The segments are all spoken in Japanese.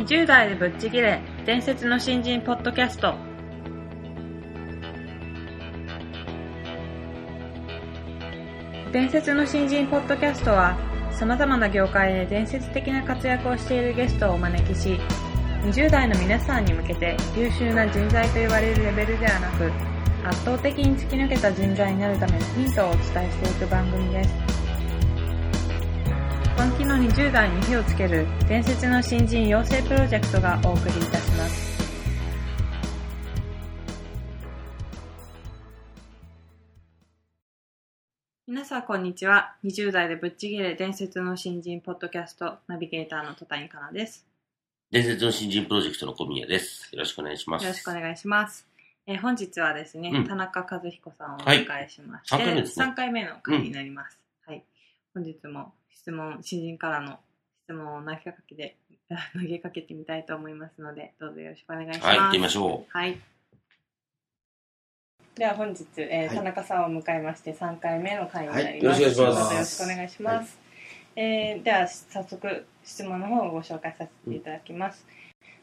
20代でぶっちぎれ伝説の新人ポッドキャスト。伝説の新人ポッドキャストは様々な業界で伝説的な活躍をしているゲストをお招きし20代の皆さんに向けて優秀な人材と言われるレベルではなく圧倒的に突き抜けた人材になるためのヒントをお伝えしていく番組です。本気の20代に火をつける伝説の新人養成プロジェクトがお送りいたします皆さんこんにちは20代でぶっちぎれ伝説の新人ポッドキャストナビゲーターの戸谷香奈です伝説の新人プロジェクトの小宮です。よろしくお願いします。よろしくお願いします。えー本日はですね、うん田中和彦さんをお迎えしまして、はい三回目ですね3回目の回になります。はい。本日も質問、新人からの質問を投げかけて、投げかけてみたいと思いますので、どうぞよろしくお願いします。はい、行ってみましょはい。では本日、えーはい田中さんを迎えまして3回目の回になります。はいよろしくお願いしますどうぞよろしくお願いします。えーでは早速質問の方をご紹介させていただきます。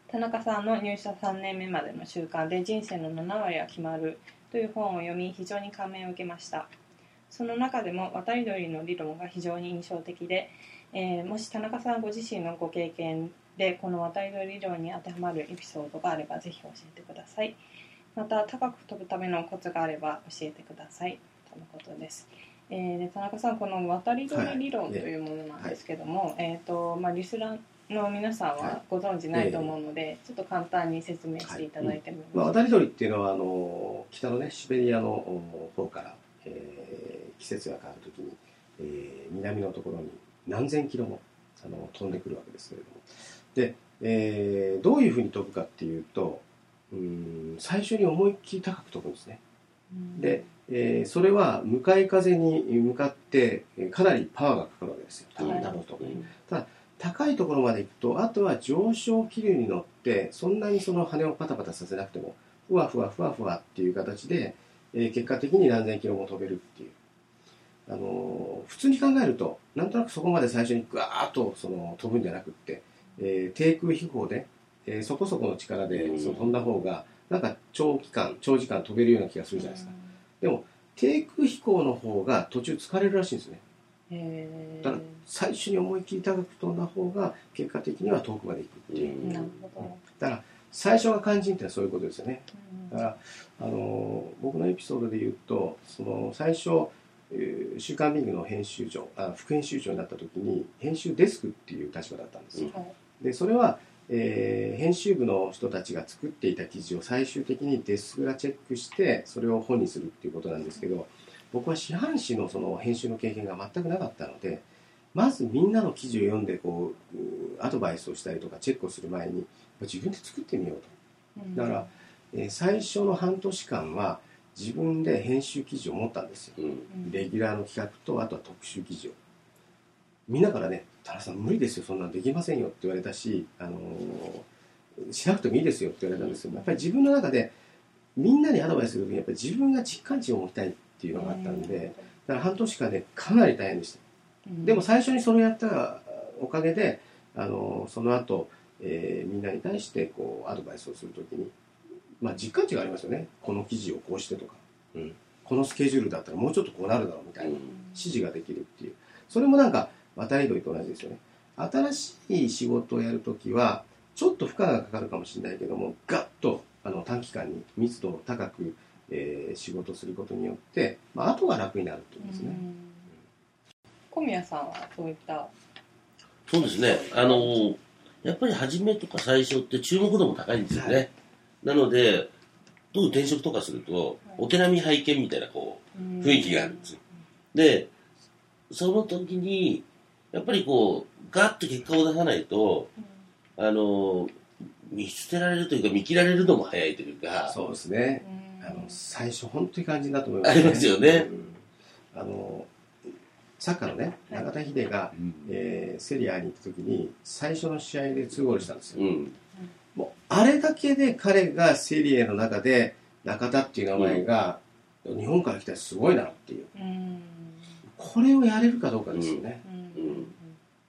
田中さんの入社3年目までの習慣で人生の7割は決まるという本を読み非常に感銘を受けました。その中でも渡り鳥の理論が非常に印象的で、えーもし田中さんご自身のご経験でこの渡り鳥理論に当てはまるエピソードがあればぜひ教えてください。また高く飛ぶためのコツがあれば教えてくださいとのことです。えーで田中さんこの渡り鳥理論というものなんですけども、えっ、とまあリスナーの皆さんはご存知ないと思うので、ちょっと簡単に説明していただいてもいいですまあ、か。渡り鳥っていうのはあの北のねシベリアのお方から、えー季節が変わるときに、えー南のところに何千キロもあの飛んでくるわけですけれども。で、えーどういうふうに飛ぶかっていうとうん最初に思いっきり高く飛ぶんですね。うん。で、えーそれは向かい風に向かってえーかなりパワーがかかるわけですよ。はい。飛ぶと。う。うん高いところまで行くとあとは上昇気流に乗ってそんなにその羽をパタパタさせなくてもふわふわふわふわっていう形で、えー結果的に何千キロも飛べるっていう、あのー普通に考えるとなんとなくそこまで最初にグワーッとその飛ぶんじゃなくって、えー低空飛行で、えーそこそこの力でうん。その飛んだ方がなんか長期間長時間飛べるような気がするじゃないですか。低空飛行の方が途中疲れるらしいんですね。だから最初に思いっきり高く飛んだ方が結果的には遠くまで行くっていう、うん。なるほど。だから最初が肝心ってのはそういうことですよね。うん。だからあのー僕のエピソードで言うとその最初えー週刊ビングの編集長あ副編集長になった時に編集デスクっていう立場だったんですよ、はい。でそれは、えー編集部の人たちが作っていた記事を最終的にデスクがチェックしてそれを本にするっていうことなんですけど僕は四半紙のその編集の経験が全くなかったのでまずみんなの記事を読んでこううアドバイスをしたりとかチェックをする前に自分で作ってみようと。だから、えー最初の半年間は自分で編集記事を持ったんですよ。うん。うんレギュラーの企画とあとは特集記事を。みんなからね「田中さん無理ですよそんなんできませんよ」って言われたし、あのーしなくてもいいですよって言われたんですけどやっぱり自分の中でみんなにアドバイスする時にやっぱり自分が実感値を持ちたいっていうのがあったんでだから半年間でかなり大変でした。うん。でも最初にそれをやったおかげで、あのーその後、えーみんなに対してこうアドバイスをするときに、まあ、実感値がありますよね。この記事をこうしてとか、うん。このスケジュールだったらもうちょっとこうなるだろうみたいな、うん。指示ができるっていう。それもなんか渡り鳥と同じですよね。新しい仕事をやるときはちょっと負荷がかかるかもしれないけどもガッとあの短期間に密度を高く、えー仕事することによって、まあ後が楽になるってことですね、うん。小宮さんはそういったそうですね。あの、やっぱり初めとか最初って注目度も高いんですよね。はいなので、どう転職とかすると、お手並み拝見みたいな、こう、雰囲気があるんですよ。で、その時に、やっぱりこう、ガッと結果を出さないと、あの、見捨てられるというか、見切られるのも早いというか、そうですね。うん。あの最初本当に肝心だと思います、ありますよね。うん。あのサッカーのね中田秀が、うん。えーセリアに行った時に最初の試合で2ゴールしたんですよ、うん。あれだけで彼がセリエの中で中田っていう名前が、日本から来たらすごいなっていう。うんこれをやれるかどうかですよね、うんうん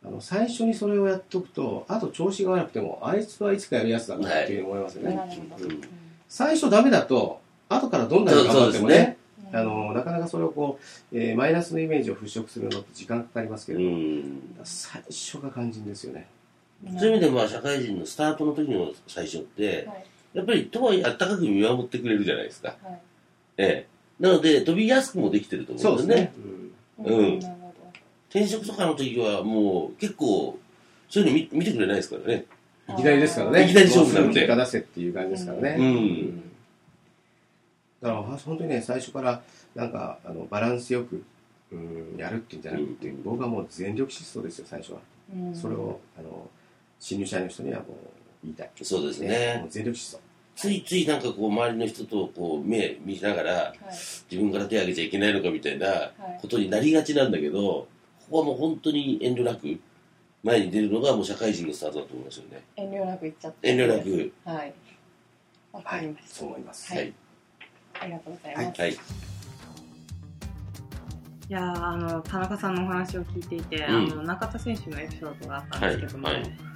ああの最初にそれをやっとくとあと調子が悪くてもあいつはいつかやるやつだなっていう思いますよね、なるほど。うん。最初ダメだと後からどんなに頑張ってもねね。あのなかなかそれをこう、えーマイナスのイメージを払拭するのって時間かかりますけうれど、ん。最初が肝心ですよねそういう意味でまあ社会人のスタートの時の最初ってはい。やっぱりとはいえあったかく見守ってくれるじゃないですか。はい。ええ。なので飛びやすくもできてると思うんですね。うん。うん。転職とかの時はもう結構そういうの見見てくれないですからね。いきなりですからね。いきなり勝負なんで結果出せっていう感じですからね、うん。だから本当にね最初からなんかあのバランスよく、うん、やるっていうんじゃなくて、僕はもう全力疾走ですよ最初は、どうん。それをあの新入社員の人にはもう言いたい。そうですね。もう全力疾走。ついついなんかこう周りの人とこう目見ながらはい。自分から手を挙げちゃいけないのかみたいなはい。ことになりがちなんだけどここはもう本当に遠慮なく前に出るのがもう社会人のスタートだと思いますよね。遠慮なく言っちゃって。遠慮なく。はい。わかりました、そう思います、はい。はい。ありがとうございます、はい。いやーあの田中さんのお話を聞いていて、うん。あの中田選手のエピソードがあったんですけども、はいはい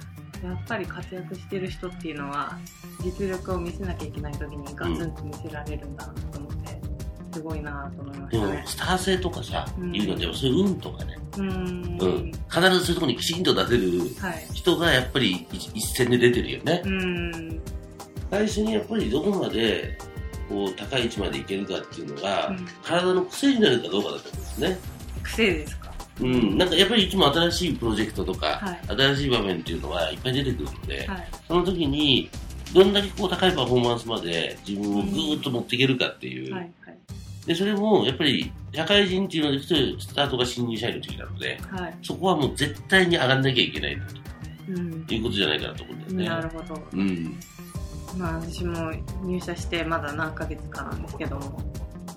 やっぱり活躍してる人っていうのは実力を見せなきゃいけない時にガツンと見せられるんだなと思って、すごいなと思いましたね。スター性とかさ、うん。いうのでもそういう運とかね、うーん。うん、必ずそういうところにきちんと出せるはい。人がやっぱり一一線で出てるよね。うーん。最初にやっぱりどこまでこう高い位置までいけるかっていうのが、うん。体の癖になるかどうかだと思うんですね。癖ですか？うん、なんかやっぱりいつも新しいプロジェクトとか、はい。新しい場面っていうのはいっぱい出てくるので、はい。その時にどんだけこう高いパフォーマンスまで自分をぐーっと持っていけるかっていう、はいはい。でそれもやっぱり社会人っていうのでスタートが新入社員の時なのではい。そこはもう絶対に上がんなきゃいけないんだうん。ということじゃないかなと思うんだよね。なるほど。うん、まあ私も入社してまだ何ヶ月かなんですけども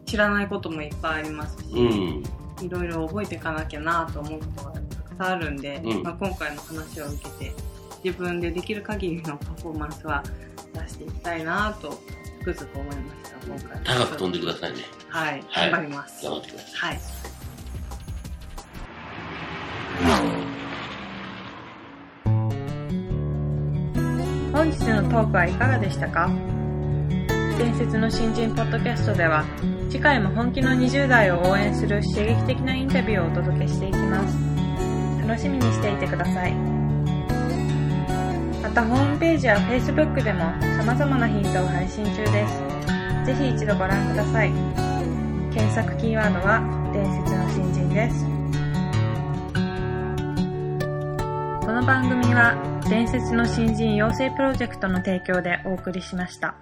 知らないこともいっぱいありますし、うん、いろいろ覚えていかなきゃなと思うことがたくさんあるんで、うん。まあ、今回の話を受けて自分でできる限りのパフォーマンスは出していきたいなとつくづく思いました今回。高く飛んでくださいね。はい、はい。頑張ります。頑張ってください。はい。本日のトークはいかがでしたか？伝説の新人ポッドキャストでは次回も本気の20代を応援する刺激的なインタビューをお届けしていきます。楽しみにしていてください。またホームページや Facebook でも様々なヒントを配信中です。ぜひ一度ご覧ください。検索キーワードは伝説の新人です。この番組は伝説の新人養成プロジェクトの提供でお送りしました。